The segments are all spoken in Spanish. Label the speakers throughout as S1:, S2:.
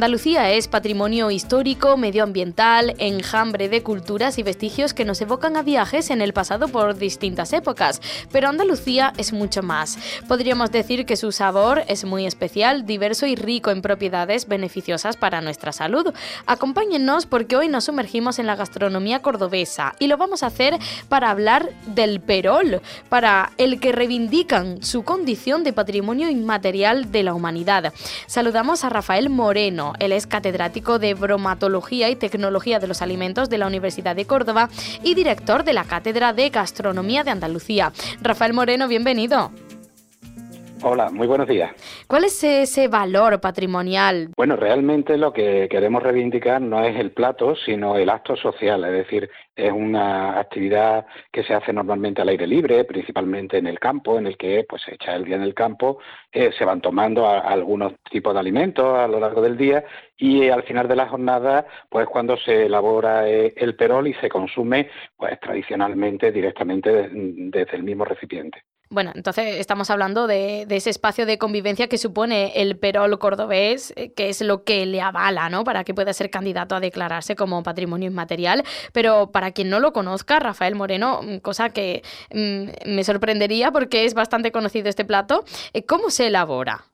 S1: Andalucía es patrimonio histórico, medioambiental, enjambre de culturas y vestigios que nos evocan a viajes en el pasado por distintas épocas, pero Andalucía es mucho más. Podríamos decir que su sabor es muy especial, diverso y rico en propiedades beneficiosas para nuestra salud. Acompáñennos porque hoy nos sumergimos en la gastronomía cordobesa y lo vamos a hacer para hablar del perol, para el que reivindican su condición de patrimonio inmaterial de la humanidad. Saludamos a Rafael Moreno, él es catedrático de bromatología y tecnología de los alimentos de la Universidad de Córdoba y director de la Cátedra de Gastronomía de Andalucía. Rafael Moreno, bienvenido.
S2: Hola, muy buenos días.
S1: ¿Cuál es ese valor patrimonial?
S2: Bueno, realmente lo que queremos reivindicar no es el plato, sino el acto social, es decir, es una actividad que se hace normalmente al aire libre, principalmente en el campo, en el que pues se echa el día en el campo, eh, se van tomando algunos tipos de alimentos a lo largo del día y al final de la jornada, pues cuando se elabora eh, el perol y se consume, pues tradicionalmente directamente desde el mismo recipiente.
S1: Bueno, entonces estamos hablando de, ese espacio de convivencia que supone el perol cordobés, eh, que es lo que le avala, ¿no? Para que pueda ser candidato a declararse como patrimonio inmaterial. Pero para quien no lo conozca, Rafael Moreno, mm, cosa que mm, me sorprendería porque es bastante conocido este plato, eh, ¿cómo se elabora?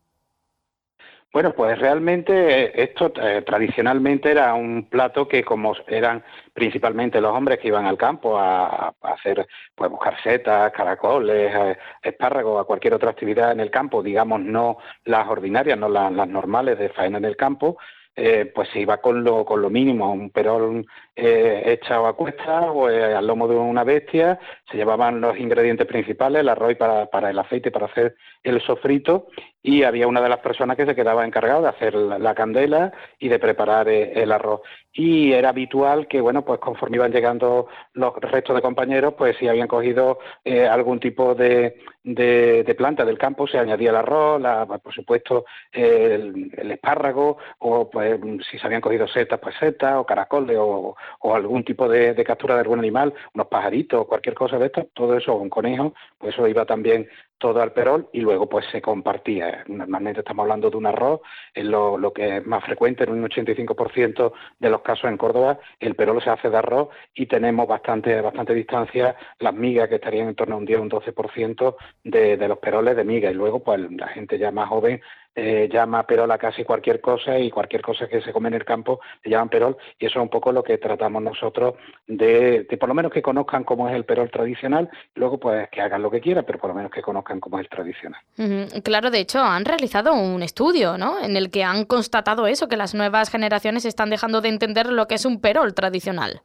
S2: Bueno, pues realmente esto eh, tradicionalmente era un plato que como eran principalmente los hombres que iban al campo a, hacer, pues buscar setas, caracoles, eh, espárragos, a cualquier otra actividad en el campo, digamos no las ordinarias, no las, normales de faena en el campo, eh, pues se iba con lo, con lo mínimo, un perol eh, echado a cuesta o al lomo de una bestia, se llevaban los ingredientes principales, el arroz para el aceite, para hacer el sofrito, y había una de las personas que se quedaba encargada de hacer la, candela y de preparar eh, el arroz. Y era habitual que, bueno, pues conforme iban llegando los restos de compañeros, pues si habían cogido eh, algún tipo de, de, planta del campo, se añadía el arroz, por supuesto el, espárrago, o pues si se habían cogido setas, pues setas, o caracoles, o, o algún tipo de, captura de algún animal, unos pajaritos, cualquier cosa de esto, todo eso, un conejo, pues eso iba también todo al perol y luego pues se compartía. Normalmente estamos hablando de un arroz, es lo, lo que es más frecuente, en un 85% de los casos en Córdoba el perol se hace de arroz y tenemos bastante, bastante distancia las migas que estarían en torno a un 10 o un 12% de, de los peroles de miga y luego pues la gente ya más joven eh, llama perol a casi cualquier cosa y cualquier cosa que se come en el campo le llaman perol y eso es un poco lo que tratamos nosotros de, de por lo menos que conozcan cómo es el perol tradicional y luego pues que hagan lo que quieran, pero por lo menos que conozcan cómo es el tradicional.
S1: Claro, de hecho han realizado un estudio ¿no? en el que han constatado eso, que las nuevas generaciones están dejando de entender lo que es un perol tradicional.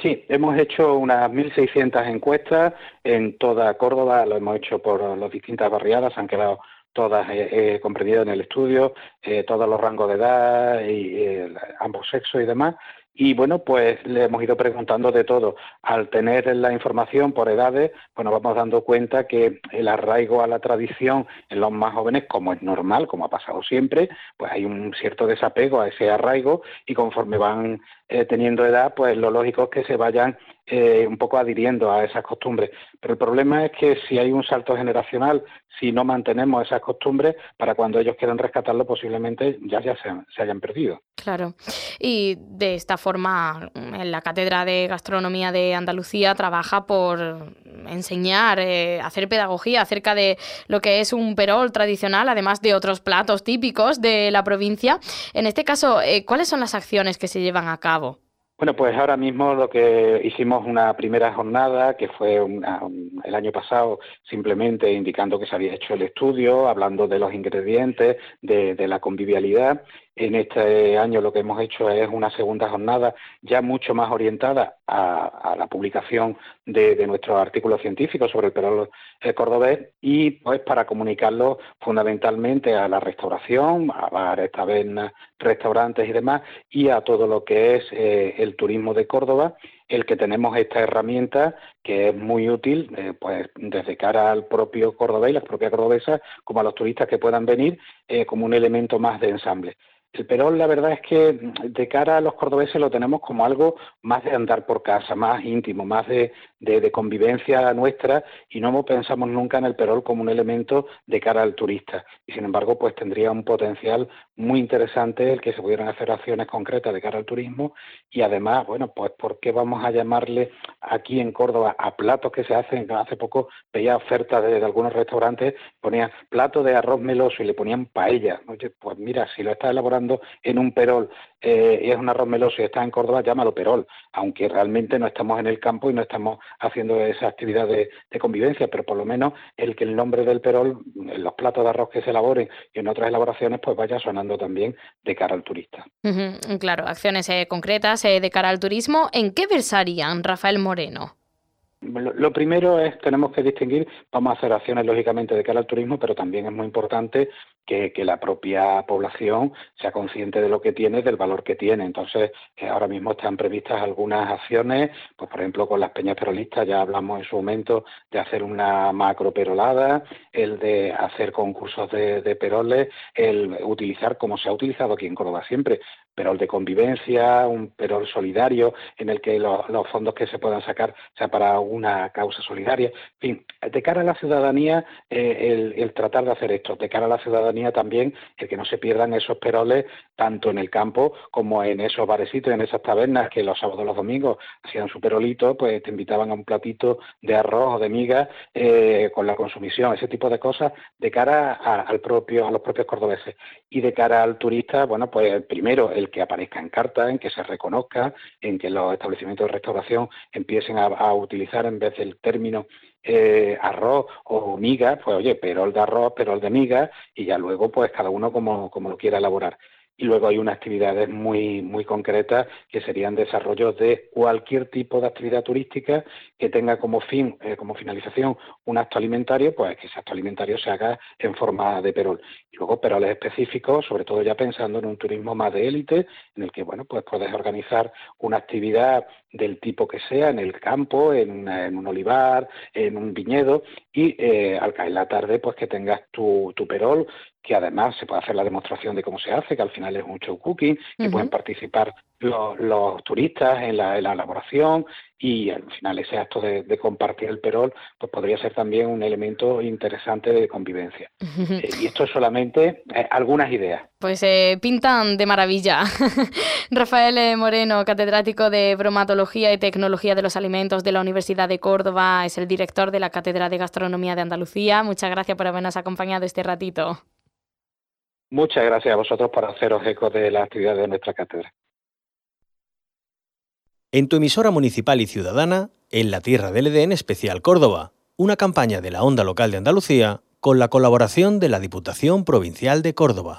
S2: Sí, hemos hecho unas 1.600 encuestas en toda Córdoba, lo hemos hecho por las distintas barriadas, han quedado todas eh, comprendidas en el estudio, eh, todos los rangos de edad y eh, ambos sexos y demás. Y bueno, pues le hemos ido preguntando de todo. Al tener la información por edades, pues nos vamos dando cuenta que el arraigo a la tradición en los más jóvenes, como es normal, como ha pasado siempre, pues hay un cierto desapego a ese arraigo y conforme van eh, teniendo edad, pues lo lógico es que se vayan eh, un poco adhiriendo a esas costumbres. Pero el problema es que si hay un salto generacional, si no mantenemos esas costumbres, para cuando ellos quieran rescatarlo, posiblemente ya, ya se, hayan perdido.
S1: Claro. Y de esta forma, en la Cátedra de Gastronomía de Andalucía trabaja por enseñar, eh, hacer pedagogía acerca de lo que es un perol tradicional, además de otros platos típicos de la provincia. En este caso, ¿cuáles son las acciones que se llevan a cabo?
S2: Bueno, pues ahora mismo lo que hicimos una primera jornada, que fue el año pasado, simplemente indicando que se había hecho el estudio, hablando de los ingredientes, de la convivialidad, en este año lo que hemos hecho es una segunda jornada ya mucho más orientada a, la publicación de, nuestros artículos científicos sobre el perol cordobés y pues para comunicarlo fundamentalmente a la restauración, a bares, tabernas, restaurantes y demás y a todo lo que es eh, el turismo de Córdoba el que tenemos esta herramienta que es muy útil, eh, pues desde cara al propio cordobés y las propias cordobesas, como a los turistas que puedan venir, eh, como un elemento más de ensamble. El Perón, la verdad es que de cara a los cordobeses lo tenemos como algo más de andar por casa, más íntimo, más de, convivencia nuestra y no pensamos nunca en el Perón como un elemento de cara al turista. Y sin embargo, pues tendría un potencial muy interesante el que se pudieran hacer acciones concretas de cara al turismo y además, bueno, pues ¿por qué vamos a llamarle aquí en Córdoba a platos que se hacen? Hace poco veía ofertas de, algunos restaurantes, ponían plato de arroz meloso y le ponían paella. Pues mira, si lo está elaborando en un perol eh, y es un arroz meloso y está en Córdoba, llámalo perol, aunque realmente no estamos en el campo y no estamos haciendo esa actividad de, convivencia, pero por lo menos el que el nombre del perol, en los platos de arroz que se elaboren y en otras elaboraciones, pues vaya sonando también de cara al turista.
S1: claro, acciones eh, concretas eh, de cara al turismo. ¿En qué versarían, Rafael Moreno?
S2: Lo primero es, tenemos que distinguir, vamos a hacer acciones lógicamente de cara al turismo, pero también es muy importante que, la propia población sea consciente de lo que tiene, del valor que tiene. Entonces, eh, ahora mismo están previstas algunas acciones, pues por ejemplo con las peñas perolistas ya hablamos en su momento de hacer una macro perolada, el de hacer concursos de, peroles, el utilizar como se ha utilizado aquí en Córdoba siempre, perol de convivencia, un perol solidario en el que los, fondos que se puedan sacar sea para una causa solidaria. En fin, de cara a la ciudadanía, eh, el, tratar de hacer esto, de cara a la ciudadanía también, el que no se pierdan esos peroles tanto en el campo como en esos barecitos, en esas tabernas que los sábados los domingos hacían su perolito, pues te invitaban a un platito de arroz o de miga eh, con la consumición, ese tipo de cosas de cara al propio, a los propios cordobeses. Y de cara al turista, bueno, pues primero, el que aparezca en carta, en que se reconozca, en que los establecimientos de restauración empiecen a, utilizar en vez del término eh, arroz o miga, pues oye, perol de arroz, perol de miga, y ya luego pues cada uno como, como lo quiera elaborar y luego hay unas actividades muy, muy concretas que serían desarrollos de cualquier tipo de actividad turística que tenga como fin, eh, como finalización, un acto alimentario, pues que ese acto alimentario se haga en forma de perol. Y luego peroles específicos, sobre todo ya pensando en un turismo más de élite, en el que, bueno, pues puedes organizar una actividad del tipo que sea, en el campo, en, un olivar, en un viñedo, y eh, al caer la tarde, pues que tengas tu, tu perol que además se puede hacer la demostración de cómo se hace, que al final es un show cooking, que pueden participar los, turistas en la, elaboración y al final ese acto de, compartir el perol pues podría ser también un elemento interesante de convivencia. Eh, y esto es solamente eh, algunas ideas.
S1: Pues eh, pintan de maravilla. Rafael Moreno, catedrático de bromatología y tecnología de los alimentos de la Universidad de Córdoba, es el director de la Cátedra de Gastronomía de Andalucía. Muchas gracias por habernos acompañado este ratito.
S2: Muchas gracias a vosotros por haceros eco de la actividad de nuestra cátedra.
S3: En tu emisora municipal y ciudadana, en la Tierra del Edén Especial Córdoba, una campaña de la Onda Local de Andalucía con la colaboración de la Diputación Provincial de Córdoba.